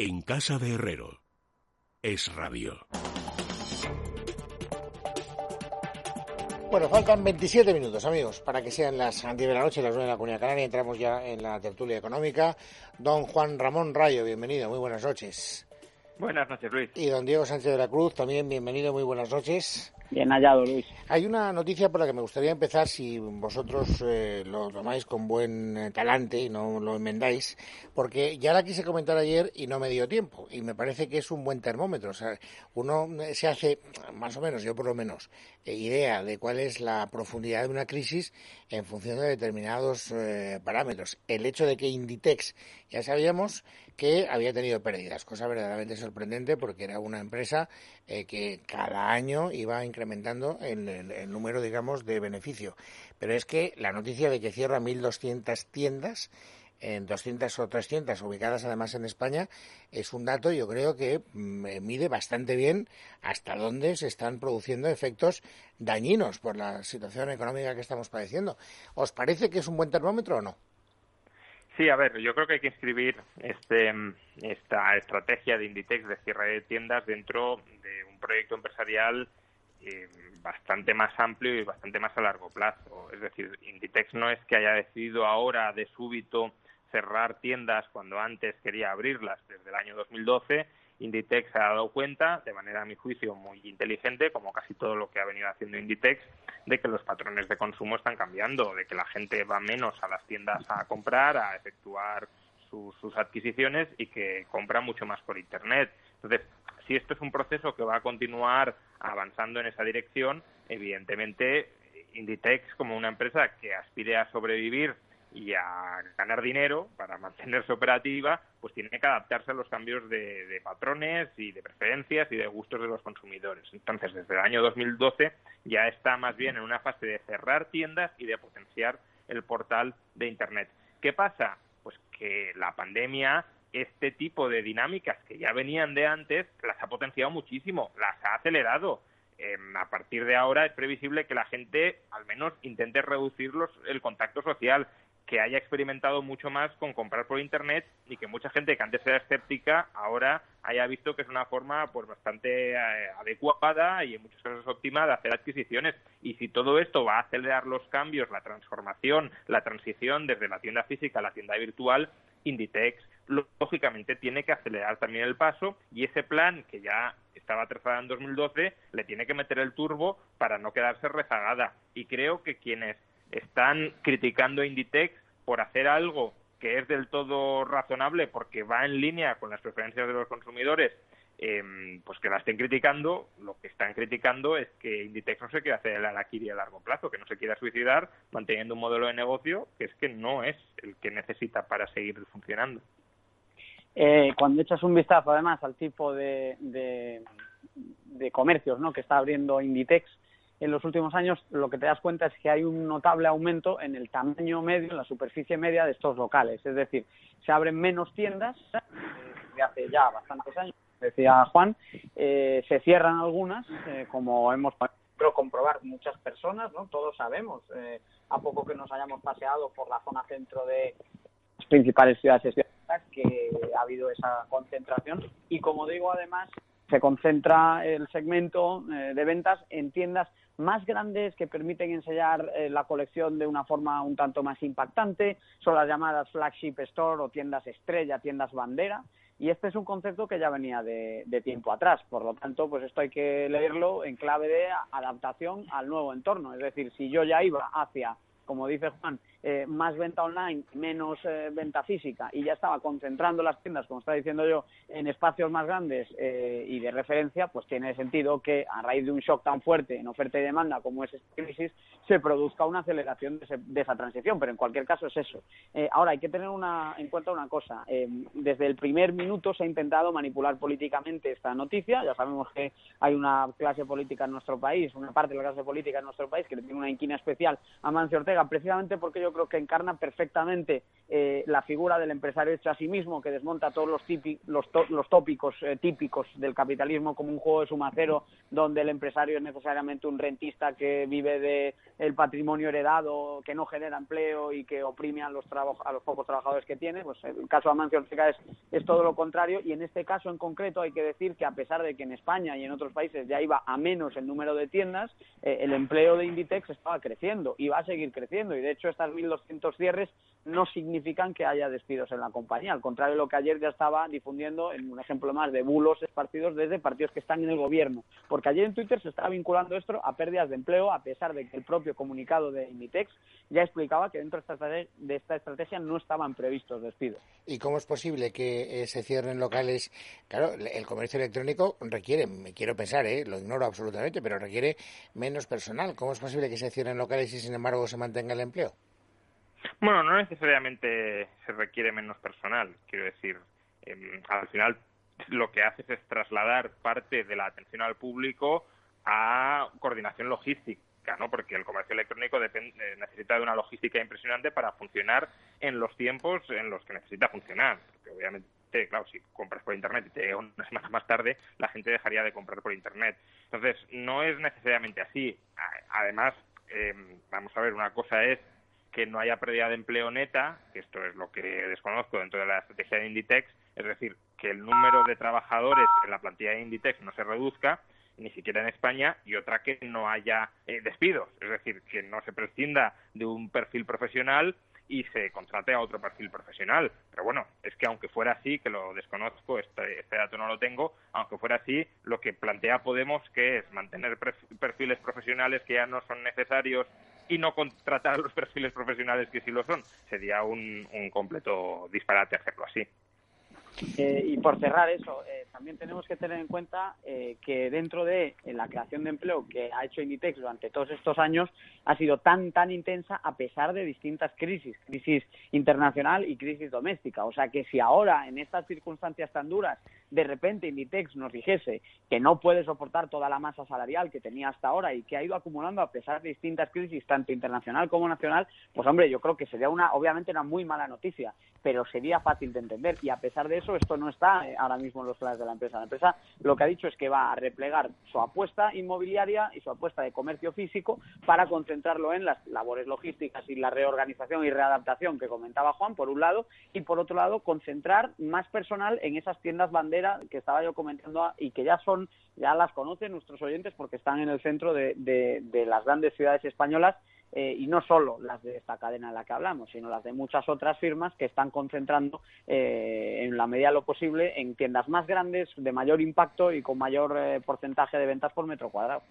En casa de Herrero. Es radio. Bueno, faltan 27 minutos, amigos, para que sean las 10 de la noche, las 9 de la Comunidad Canaria. Entramos ya en la tertulia económica. Don Juan Ramón Rayo, bienvenido, muy buenas noches. Buenas noches, Luis. Y don Diego Sánchez de la Cruz, también bienvenido, muy buenas noches. Bien hallado, Luis. Hay una noticia por la que me gustaría empezar, si vosotros eh, lo tomáis con buen eh, talante y no lo enmendáis, porque ya la quise comentar ayer y no me dio tiempo, y me parece que es un buen termómetro. O sea, uno se hace, más o menos, yo por lo menos, eh, idea de cuál es la profundidad de una crisis en función de determinados parámetros. El hecho de que Inditex, ya sabíamos que había tenido pérdidas, cosa verdaderamente sorprendente porque era una empresa que cada año iba a incrementando el, número, digamos, de beneficio. Pero es que la noticia de que cierra 1.200 tiendas en 200 o 300 ubicadas además en España es un dato yo creo que mm, mide bastante bien hasta dónde se están produciendo efectos dañinos por la situación económica que estamos padeciendo. ¿Os parece que es un buen termómetro o no? Sí, a ver, yo creo que hay que inscribir este, esta estrategia de Inditex de cierre de tiendas dentro de un proyecto empresarial eh, bastante más amplio y bastante más a largo plazo. Es decir, Inditex no es que haya decidido ahora de súbito cerrar tiendas cuando antes quería abrirlas desde el año 2012. Inditex se ha dado cuenta, de manera a mi juicio muy inteligente, como casi todo lo que ha venido haciendo Inditex, de que los patrones de consumo están cambiando, de que la gente va menos a las tiendas a comprar, a efectuar sus adquisiciones y que compra mucho más por Internet. Entonces, si esto es un proceso que va a continuar avanzando en esa dirección, evidentemente Inditex como una empresa que aspire a sobrevivir y a ganar dinero para mantenerse operativa, pues tiene que adaptarse a los cambios de, patrones y de preferencias y de gustos de los consumidores. Entonces, desde el año 2012 ya está más bien en una fase de cerrar tiendas y de potenciar el portal de Internet. ¿Qué pasa? Pues que la pandemia este tipo de dinámicas que ya venían de antes las ha potenciado muchísimo, las ha acelerado. Em, a partir de ahora es previsible que la gente al menos intente reducir el contacto social, que haya experimentado mucho más con comprar por internet y que mucha gente que antes era escéptica ahora haya visto que es una forma pues bastante eh, adecuada y en muchos casos óptima de hacer adquisiciones y si todo esto va a acelerar los cambios, la transformación, la transición desde la tienda física a la tienda virtual, Inditex lógicamente tiene que acelerar también el paso y ese plan que ya estaba trazado en 2012 le tiene que meter el turbo para no quedarse rezagada. Y creo que quienes están criticando a Inditex por hacer algo que es del todo razonable porque va en línea con las preferencias de los consumidores, eh, pues que la estén criticando, lo que están criticando es que Inditex no se quiera hacer el araquiri a largo plazo, que no se quiera suicidar manteniendo un modelo de negocio que es que no es el que necesita para seguir funcionando. Eh, cuando echas un vistazo además al tipo de, de, comercios ¿no? que está abriendo Inditex en los últimos años, lo que te das cuenta es que hay un notable aumento en el tamaño medio, en la superficie media de estos locales. Es decir, se abren menos tiendas desde hace ya bastantes años, decía Juan, eh, se cierran algunas, eh, como hemos podido comprobar muchas personas, ¿no? Todos sabemos, a poco que nos hayamos paseado por la zona centro de las principales ciudades que ha habido esa concentración y como digo además se concentra el segmento eh, de ventas en tiendas más grandes que permiten enseñar eh, la colección de una forma un tanto más impactante, son las llamadas flagship store o tiendas estrella, tiendas bandera, y este es un concepto que ya venía de, de, tiempo atrás. Por lo tanto, pues esto hay que leerlo en clave de adaptación al nuevo entorno. Es decir, si yo ya iba hacia, como dice Juan, eh, más venta online, menos eh, venta física y ya estaba concentrando las tiendas, como está diciendo yo, en espacios más grandes eh, y de referencia, pues tiene sentido que a raíz de un shock tan fuerte en oferta y demanda como es esta crisis, se produzca una aceleración de, esa transición, pero en cualquier caso es eso. ahora, hay que tener una, en cuenta una cosa. desde el primer minuto se ha intentado manipular políticamente esta noticia. Ya sabemos que hay una clase política en nuestro país, una parte de la clase política en nuestro país que le tiene una inquina especial a Mancio Ortega, precisamente porque yo yo creo que encarna perfectamente eh, la figura del empresario hecho a sí mismo, que desmonta todos los, los, tópicos eh, típicos del capitalismo como un juego de suma cero, donde el empresario es necesariamente un rentista que vive de el patrimonio heredado, que no genera empleo y que oprime a los, a los pocos trabajadores que tiene. Pues el caso de Amancio Ortega es, es todo lo contrario y en este caso en concreto hay que decir que a pesar de que en España y en otros países ya iba a menos el número de tiendas, eh, el empleo de Inditex estaba creciendo y va a seguir creciendo y de hecho estas 1.200 cierres no significan que haya despidos en la compañía. Al contrario de lo que ayer ya estaba difundiendo en un ejemplo más de bulos esparcidos desde partidos que están en el gobierno. Porque ayer en Twitter se estaba vinculando esto a pérdidas de empleo, a pesar de que el propio comunicado de Inditex ya explicaba que dentro de esta estrategia no estaban previstos despidos. ¿Y cómo es posible que eh, se cierren locales? Claro, el comercio electrónico requiere, me quiero pensar, ¿eh? lo ignoro absolutamente, pero requiere menos personal. ¿Cómo es posible que se cierren locales y sin embargo se mantenga el empleo? Bueno, no necesariamente se requiere menos personal. Quiero decir, em, al final lo que haces es trasladar parte de la atención al público a coordinación logística, ¿no? Porque el comercio electrónico depende, eh, necesita de una logística impresionante para funcionar en los tiempos en los que necesita funcionar. Porque obviamente, claro, si compras por Internet y te llega una semana más tarde, la gente dejaría de comprar por Internet. Entonces, no es necesariamente así. Además, em, vamos a ver, una cosa es que no haya pérdida de empleo neta, que esto es lo que desconozco dentro de la estrategia de Inditex, es decir, que el número de trabajadores en la plantilla de Inditex no se reduzca, ni siquiera en España, y otra que no haya eh, despidos, es decir, que no se prescinda de un perfil profesional y se contrate a otro perfil profesional. Pero bueno, es que aunque fuera así, que lo desconozco, este, este dato no lo tengo, aunque fuera así, lo que plantea Podemos que es mantener perfiles profesionales que ya no son necesarios y no contratar a los perfiles profesionales que sí lo son. Sería un, un completo disparate hacerlo así. Eh, y por cerrar eso, eh, también tenemos que tener en cuenta eh, que dentro de la creación de empleo que ha hecho Inditex durante todos estos años ha sido tan tan intensa a pesar de distintas crisis, crisis internacional y crisis doméstica. O sea que si ahora en estas circunstancias tan duras de repente Inditex nos dijese que no puede soportar toda la masa salarial que tenía hasta ahora y que ha ido acumulando a pesar de distintas crisis tanto internacional como nacional, pues hombre, yo creo que sería una obviamente una muy mala noticia, pero sería fácil de entender y a pesar de eso esto no está eh, ahora mismo en los planes de la empresa. La empresa lo que ha dicho es que va a replegar su apuesta inmobiliaria y su apuesta de comercio físico para concentrarlo en las labores logísticas y la reorganización y readaptación que comentaba Juan, por un lado, y por otro lado, concentrar más personal en esas tiendas bandera que estaba yo comentando y que ya son, ya las conocen nuestros oyentes porque están en el centro de, de las grandes ciudades españolas eh, y no solo las de esta cadena en la que hablamos, sino las de muchas otras firmas que están concentrando eh, en la medida de lo posible en tiendas más grandes, de mayor impacto y con mayor eh, porcentaje de ventas por metro cuadrado.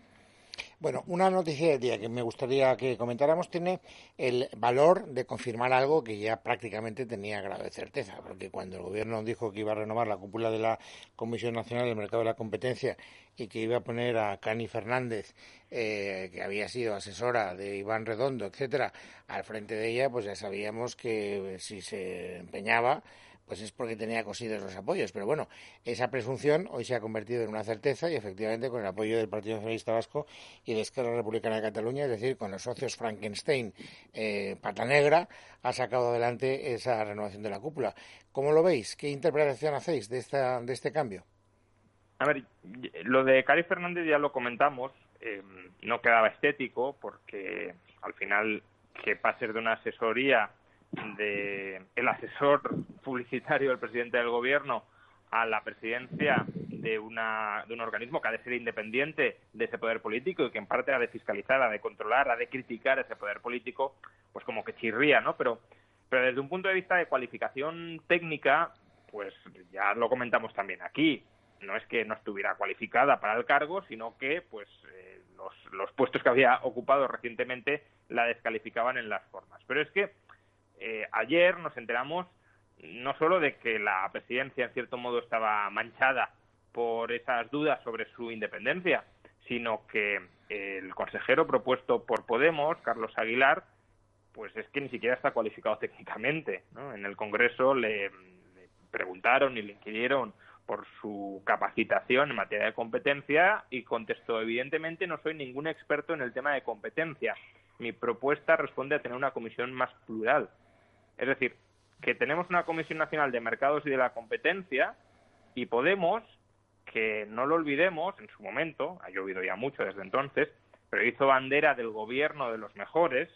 Bueno, una noticia del día que me gustaría que comentáramos tiene el valor de confirmar algo que ya prácticamente tenía grave certeza, porque cuando el Gobierno dijo que iba a renovar la cúpula de la Comisión Nacional del Mercado de la Competencia y que iba a poner a Cani Fernández, eh, que había sido asesora de Iván Redondo, etcétera, al frente de ella, pues ya sabíamos que si se empeñaba pues es porque tenía cosidos los apoyos. Pero bueno, esa presunción hoy se ha convertido en una certeza y efectivamente con el apoyo del Partido Socialista Vasco y de Esquerra Republicana de Cataluña, es decir, con los socios Frankenstein, eh, Pata Negra, ha sacado adelante esa renovación de la cúpula. ¿Cómo lo veis? ¿Qué interpretación hacéis de, esta, de este cambio? A ver, lo de Cari Fernández ya lo comentamos, eh, no quedaba estético porque al final que pases de una asesoría de el asesor publicitario del presidente del gobierno a la presidencia de, una, de un organismo que ha de ser independiente de ese poder político y que en parte ha de fiscalizar, ha de controlar, ha de criticar ese poder político, pues como que chirría, ¿no? Pero, pero desde un punto de vista de cualificación técnica, pues ya lo comentamos también aquí. No es que no estuviera cualificada para el cargo, sino que pues eh, los, los puestos que había ocupado recientemente la descalificaban en las formas. Pero es que eh, ayer nos enteramos no solo de que la presidencia en cierto modo estaba manchada por esas dudas sobre su independencia, sino que el consejero propuesto por Podemos, Carlos Aguilar, pues es que ni siquiera está cualificado técnicamente. En el Congreso le, le, preguntaron y le inquirieron por su capacitación en materia de competencia y contestó, evidentemente no soy ningún experto en el tema de competencia. mi propuesta responde a tener una comisión más plural. Es decir, que tenemos una Comisión Nacional de Mercados y de la Competencia y Podemos, que no lo olvidemos, en su momento, ha llovido ya mucho desde entonces, pero hizo bandera del gobierno de los mejores,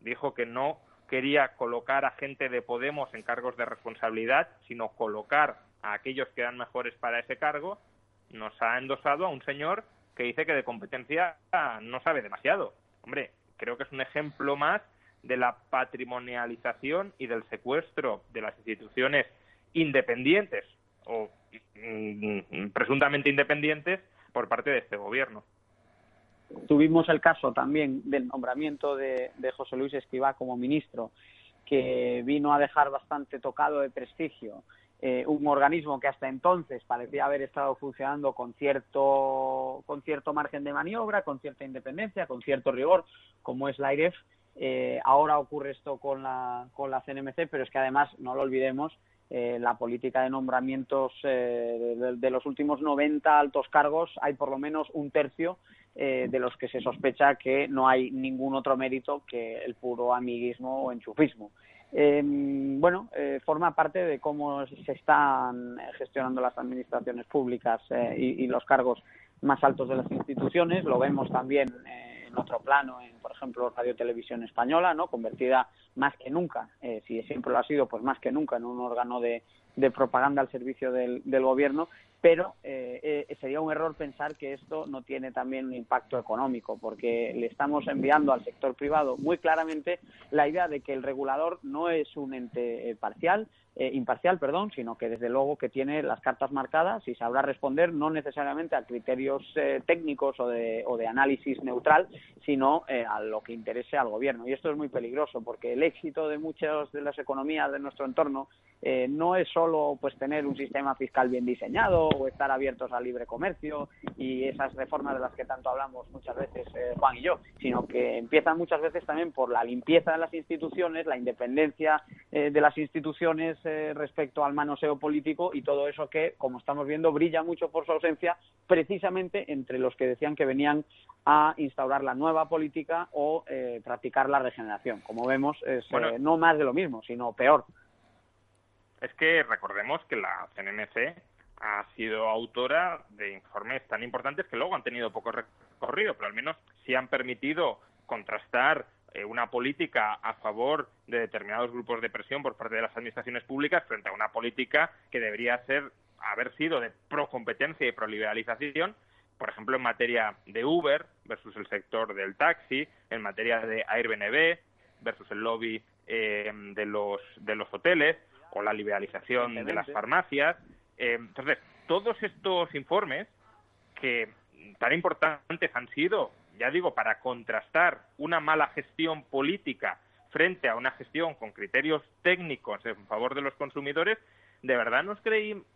dijo que no quería colocar a gente de Podemos en cargos de responsabilidad, sino colocar a aquellos que eran mejores para ese cargo, nos ha endosado a un señor que dice que de competencia no sabe demasiado. Hombre, creo que es un ejemplo más de la patrimonialización y del secuestro de las instituciones independientes o mm, presuntamente independientes por parte de este gobierno. Tuvimos el caso también del nombramiento de, José Luis Escrivá como ministro, que vino a dejar bastante tocado de prestigio eh, un organismo que hasta entonces parecía haber estado funcionando con cierto, con cierto margen de maniobra, con cierta independencia, con cierto rigor, como es la IREF. Eh, ahora ocurre esto con la, con la CNMC, pero es que además, no lo olvidemos, eh, la política de nombramientos de, de, los últimos 90 altos cargos, hay por lo menos un tercio eh, de los que se sospecha que no hay ningún otro mérito que el puro amiguismo o enchufismo. Em, bueno, eh, forma parte de cómo se están gestionando las administraciones públicas eh, y, los cargos más altos de las instituciones. Lo vemos también en otro plano, en, por ejemplo, Radio Televisión Española, ¿no? convertida más que nunca, si siempre lo ha sido, pues más que nunca en un órgano de, propaganda al servicio del, del gobierno pero eh, eh, sería un error pensar que esto no tiene también un impacto económico, porque le estamos enviando al sector privado muy claramente la idea de que el regulador no es un ente eh, parcial, imparcial, perdón, sino que desde luego que tiene las cartas marcadas y sabrá responder no necesariamente a criterios técnicos o de, o de, análisis neutral, sino a lo que interese al gobierno. Y esto es muy peligroso, porque el éxito de muchas de las economías de nuestro entorno no es solo pues tener un sistema fiscal bien diseñado o estar abiertos al libre comercio y esas reformas de las que tanto hablamos muchas veces eh, Juan y yo, sino que empiezan muchas veces también por la limpieza de las instituciones, la independencia eh, de las instituciones eh, respecto al manoseo político y todo eso que, como estamos viendo, brilla mucho por su ausencia precisamente entre los que decían que venían a instaurar la nueva política o practicar la regeneración. Como vemos, es no más de lo mismo, sino peor. Es que recordemos que la CNMC ha sido autora de informes tan importantes que luego han tenido poco recorrido, pero al menos sí han permitido contrastar eh, una política a favor de determinados grupos de presión por parte de las administraciones públicas frente a una política que debería ser haber sido de pro competencia y pro liberalización, por ejemplo en materia de Uber versus el sector del taxi, en materia de Airbnb versus el lobby eh, de los de los hoteles o la liberalización de las farmacias. Eh, entonces, todos estos informes que tan importantes han sido, ya digo, para contrastar una mala gestión política frente a una gestión con criterios técnicos en favor de los consumidores, ¿de verdad nos,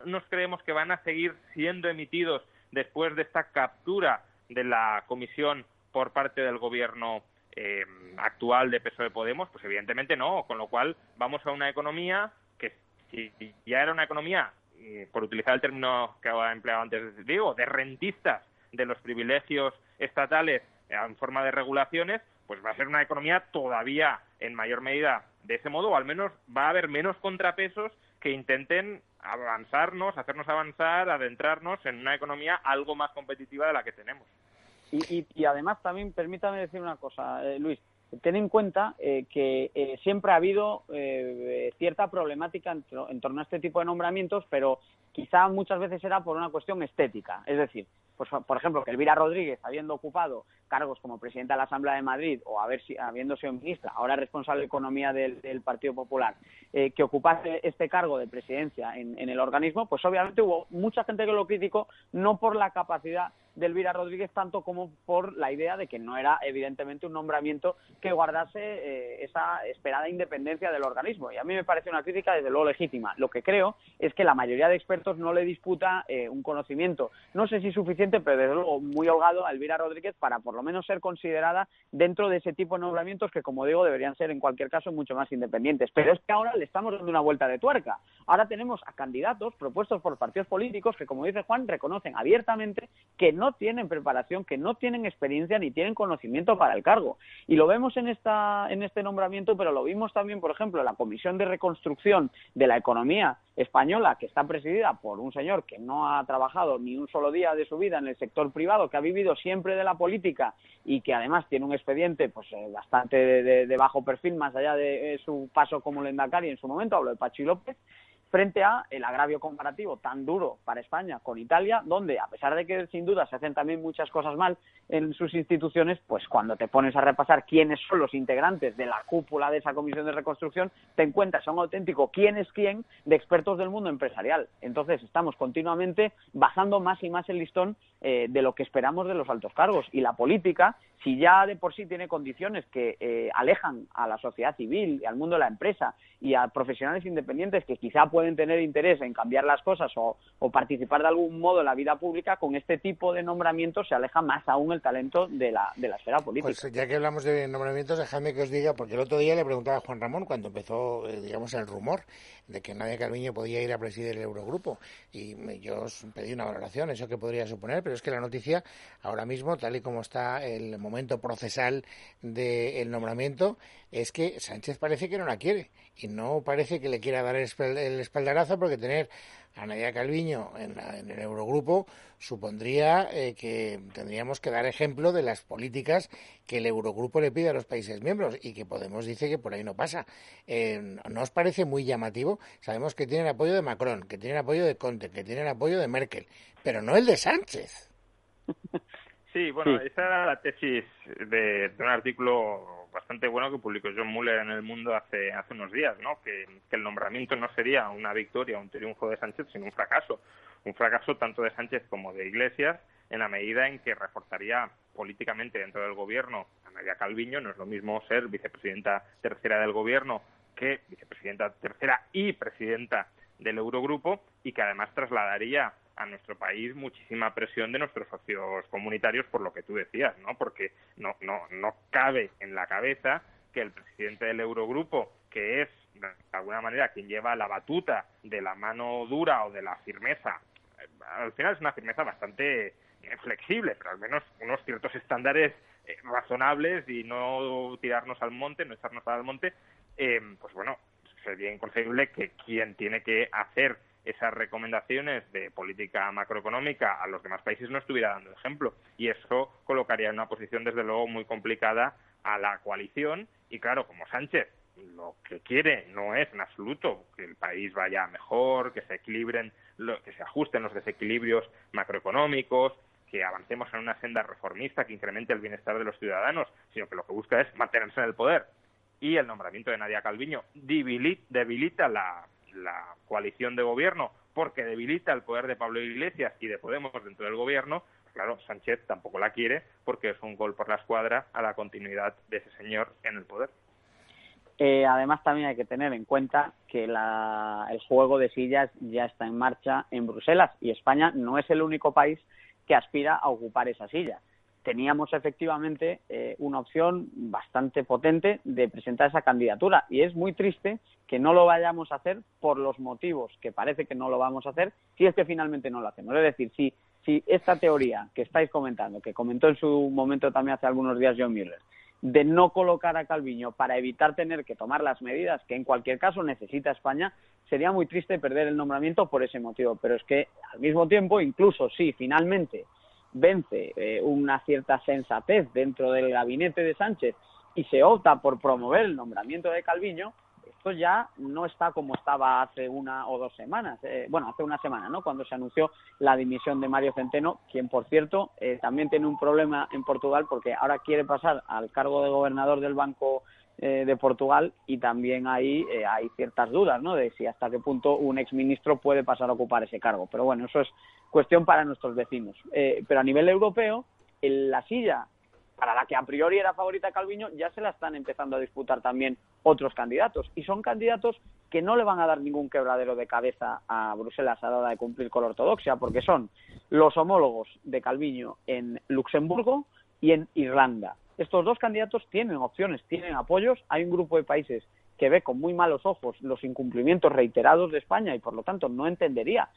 nos creemos que van a seguir siendo emitidos después de esta captura de la comisión por parte del gobierno eh, actual de PSOE Podemos? Pues evidentemente no, con lo cual vamos a una economía que si ya era una economía por utilizar el término que he empleado antes, digo, de rentistas de los privilegios estatales en forma de regulaciones, pues va a ser una economía todavía en mayor medida de ese modo, o al menos va a haber menos contrapesos que intenten avanzarnos, hacernos avanzar, adentrarnos en una economía algo más competitiva de la que tenemos. Y, y, además también permítame decir una cosa, eh, Luis, ten en cuenta eh, que eh, siempre ha habido eh, cierta problemática en, en, torno a este tipo de nombramientos, pero quizá muchas veces era por una cuestión estética. Es decir, pues, por ejemplo, que Elvira Rodríguez, habiendo ocupado cargos como presidenta de la Asamblea de Madrid o haber, habiendo sido ministra, ahora responsable de Economía del, Partido Popular, eh, que ocupase este cargo de presidencia en, el organismo, pues obviamente hubo mucha gente que lo criticó, no por la capacidad de Elvira Rodríguez tanto como por la idea de que no era evidentemente un nombramiento que guardase eh, esa esperada independencia del organismo. Y a mí me parece una crítica desde luego legítima. Lo que creo es que la mayoría de expertos no le disputa eh, un conocimiento, no sé si suficiente pero desde luego muy holgado a Elvira Rodríguez para por lo menos ser considerada dentro de ese tipo de nombramientos que, como digo, deberían ser en cualquier caso mucho más independientes. Pero es que ahora le estamos dando una vuelta de tuerca. Ahora tenemos a candidatos propuestos por partidos políticos que, como dice Juan, reconocen abiertamente que no tienen preparación, que no tienen experiencia ni tienen conocimiento para el cargo. Y lo vemos en, esta, en este nombramiento, pero lo vimos también, por ejemplo, en la Comisión de Reconstrucción de la Economía Española, que está presidida por un señor que no ha trabajado ni un solo día de su vida en el sector privado, que ha vivido siempre de la política y que además tiene un expediente pues eh, bastante de, bajo perfil, más allá de eh, su paso como Lendakari en su momento, hablo de Pachi López, frente a el agravio comparativo tan duro para España con Italia, donde a pesar de que sin duda se hacen también muchas cosas mal en sus instituciones, pues cuando te pones a repasar quiénes son los integrantes de la cúpula de esa comisión de reconstrucción, te encuentras a un auténtico quién es quién de expertos del mundo empresarial. Entonces estamos continuamente bajando más y más el listón eh, de lo que esperamos de los altos cargos. Y la política, si ya de por sí tiene condiciones que eh, alejan a la sociedad civil y al mundo de la empresa y a profesionales independientes que quizá pueden tener interés en cambiar las cosas o, participar de algún modo en la vida pública, con este tipo de nombramientos se aleja más aún el talento de la, de la esfera política. Pues ya que hablamos de nombramientos, déjame que os diga, porque el otro día le preguntaba a Juan Ramón cuando empezó, eh, digamos, el rumor de que Nadia Calviño podía ir a presidir el Eurogrupo. Y yo os pedí una valoración, eso que podría suponer, pero es que la noticia ahora mismo, tal y como está el momento procesal del nombramiento, es que Sánchez parece que no la quiere y no parece que le quiera dar el espaldarazo porque tener a Nadia Calviño en, el Eurogrupo supondría eh, que tendríamos que dar ejemplo de las políticas que el Eurogrupo le pide a los países miembros y que Podemos dice que por ahí no pasa. Eh, ¿No os parece muy llamativo? Sabemos que tienen apoyo de Macron, que tienen apoyo de Conte, que tienen apoyo de Merkel, pero no el de Sánchez. Sí, bueno, esa era la tesis de un artículo bastante bueno que publicó John Muller en El Mundo hace, hace unos días, ¿no? Que, el nombramiento no sería una victoria, un triunfo de Sánchez, sino un fracaso. Un fracaso tanto de Sánchez como de Iglesias en la medida en que reforzaría políticamente dentro del gobierno a Nadia Calviño. No es lo mismo ser vicepresidenta tercera del gobierno que vicepresidenta tercera y presidenta del Eurogrupo y que además trasladaría a nuestro país muchísima presión de nuestros socios comunitarios por lo que tú decías, ¿no? Porque no, no, no cabe en la cabeza que el presidente del Eurogrupo, que es de alguna manera quien lleva la batuta de la mano dura o de la firmeza, eh, al final es una firmeza bastante eh, flexible, pero al menos unos ciertos estándares eh, razonables y no tirarnos al monte, no echarnos al monte, pues bueno, sería inconcebible que quien tiene que hacer esas recomendaciones de política macroeconómica a los demás países no estuviera dando ejemplo. Y eso colocaría en una posición, desde luego, muy complicada a la coalición. Y claro, como Sánchez lo que quiere no es en absoluto que el país vaya mejor, que se equilibren, que se ajusten los desequilibrios macroeconómicos, que avancemos en una senda reformista que incremente el bienestar de los ciudadanos, sino que lo que busca es mantenerse en el poder. Y el nombramiento de Nadia Calviño debilita la la coalición de gobierno porque debilita el poder de Pablo Iglesias y de Podemos dentro del gobierno, claro, Sánchez tampoco la quiere porque es un gol por la escuadra a la continuidad de ese señor en el poder. Eh, además, también hay que tener en cuenta que el juego de sillas ya está en marcha en Bruselas y España no es el único país que aspira a ocupar esa silla teníamos efectivamente eh, una opción bastante potente de presentar esa candidatura y es muy triste que no lo vayamos a hacer por los motivos que parece que no lo vamos a hacer si es que finalmente no lo hacemos. Es decir, si, si esta teoría que estáis comentando, que comentó en su momento también hace algunos días John Mueller, de no colocar a Calviño para evitar tener que tomar las medidas que en cualquier caso necesita España, sería muy triste perder el nombramiento por ese motivo. Pero es que al mismo tiempo, incluso si finalmente vence eh, una cierta sensatez dentro del gabinete de Sánchez y se opta por promover el nombramiento de Calviño, esto ya no está como estaba hace una o dos semanas, eh, bueno, hace una semana, ¿no? Cuando se anunció la dimisión de Mario Centeno, quien, por cierto, eh, también tiene un problema en Portugal porque ahora quiere pasar al cargo de gobernador del Banco de Portugal y también ahí hay ciertas dudas, ¿no? De si hasta qué punto un exministro puede pasar a ocupar ese cargo. Pero bueno, eso es cuestión para nuestros vecinos. Eh, pero a nivel europeo, la silla para la que a priori era favorita Calviño, ya se la están empezando a disputar también otros candidatos. Y son candidatos que no le van a dar ningún quebradero de cabeza a Bruselas a la hora de cumplir con la ortodoxia, porque son los homólogos de Calviño en Luxemburgo y en Irlanda. Estos dos candidatos tienen opciones, tienen apoyos. Hay un grupo de países que ve con muy malos ojos los incumplimientos reiterados de España y por lo tanto no entendería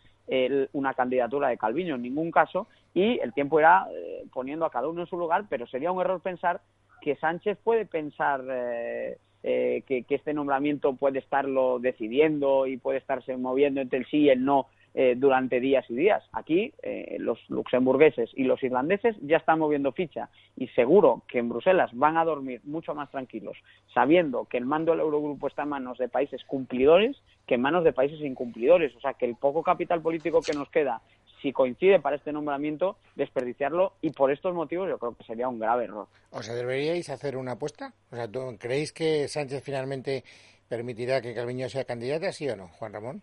una candidatura de Calviño en ningún caso y el tiempo irá eh, poniendo a cada uno en su lugar, pero sería un error pensar que Sánchez puede pensar eh, eh, que, este nombramiento puede estarlo decidiendo y puede estarse moviendo entre el sí y el no eh, durante días y días. Aquí eh, los luxemburgueses y los irlandeses ya están moviendo ficha y seguro que en Bruselas van a dormir mucho más tranquilos sabiendo que el mando del Eurogrupo está en manos de países cumplidores que en manos de países incumplidores. O sea que el poco capital político que nos queda si coincide para este nombramiento, desperdiciarlo y por estos motivos yo creo que sería un grave error. O sea, ¿deberíais hacer una apuesta? O sea, ¿creéis que Sánchez finalmente permitirá que Calviño sea candidata, sí o no, Juan Ramón?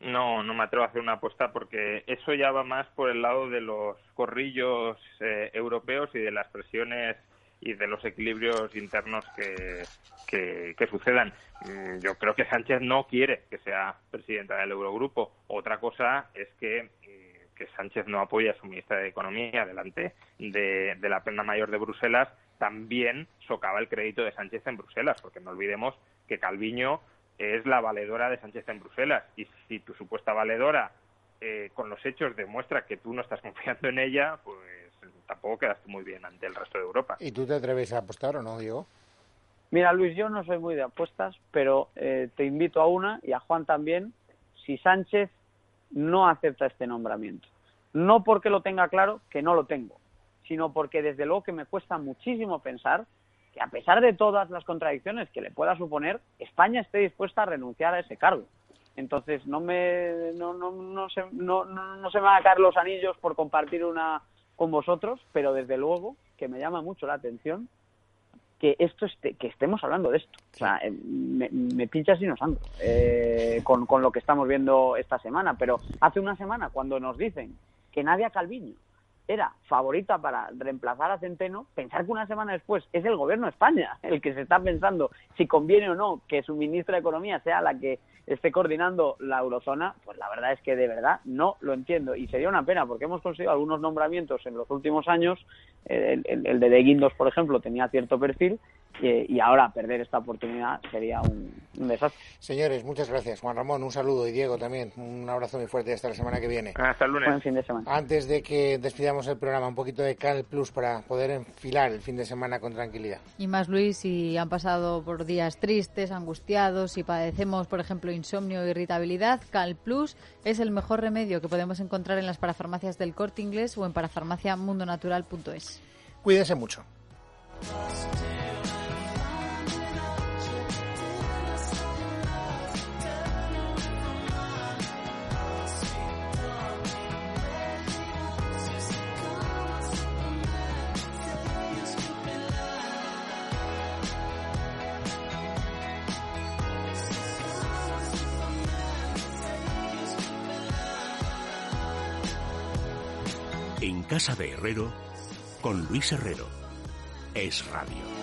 No, no me atrevo a hacer una apuesta porque eso ya va más por el lado de los corrillos eh, europeos y de las presiones y de los equilibrios internos que, que, sucedan. Mm, yo creo que Sánchez no quiere que sea presidenta del Eurogrupo. Otra cosa es que que Sánchez no apoya a su ministra de Economía delante de, la pena mayor de Bruselas, también socava el crédito de Sánchez en Bruselas, porque no olvidemos que Calviño es la valedora de Sánchez en Bruselas y si tu supuesta valedora eh, con los hechos demuestra que tú no estás confiando en ella, pues tampoco quedaste muy bien ante el resto de Europa. ¿Y tú te atreves a apostar o no, Diego? Mira, Luis, yo no soy muy de apuestas, pero eh, te invito a una y a Juan también. Si Sánchez no acepta este nombramiento. No porque lo tenga claro, que no lo tengo, sino porque desde luego que me cuesta muchísimo pensar que a pesar de todas las contradicciones que le pueda suponer, España esté dispuesta a renunciar a ese cargo. Entonces no me no, no, no, se, no, no se me van a caer los anillos por compartir una con vosotros, pero desde luego que me llama mucho la atención que esto esté, que estemos hablando de esto. O sea, eh, me, me pincha sin osando eh, con, con lo que estamos viendo esta semana. Pero hace una semana, cuando nos dicen que Nadia Calviño era favorita para reemplazar a Centeno, pensar que una semana después es el gobierno de España el que se está pensando si conviene o no que su ministra de Economía sea la que esté coordinando la eurozona, pues la verdad es que de verdad no lo entiendo. Y sería una pena porque hemos conseguido algunos nombramientos en los últimos años. El, el de De Guindos, por ejemplo, tenía cierto perfil y ahora perder esta oportunidad sería un, desastre. Señores, muchas gracias. Juan Ramón, un saludo y Diego también. Un abrazo muy fuerte hasta la semana que viene. Hasta el lunes. Buen fin de semana. Antes de que despidamos el programa, un poquito de Cal Plus para poder enfilar el fin de semana con tranquilidad. Y más, Luis, si han pasado por días tristes, angustiados, si padecemos, por ejemplo, insomnio o irritabilidad, Cal Plus es el mejor remedio que podemos encontrar en las parafarmacias del Corte Inglés o en parafarmaciamundonatural.es. Cuídense mucho. Casa de Herrero, con Luis Herrero. Es Radio.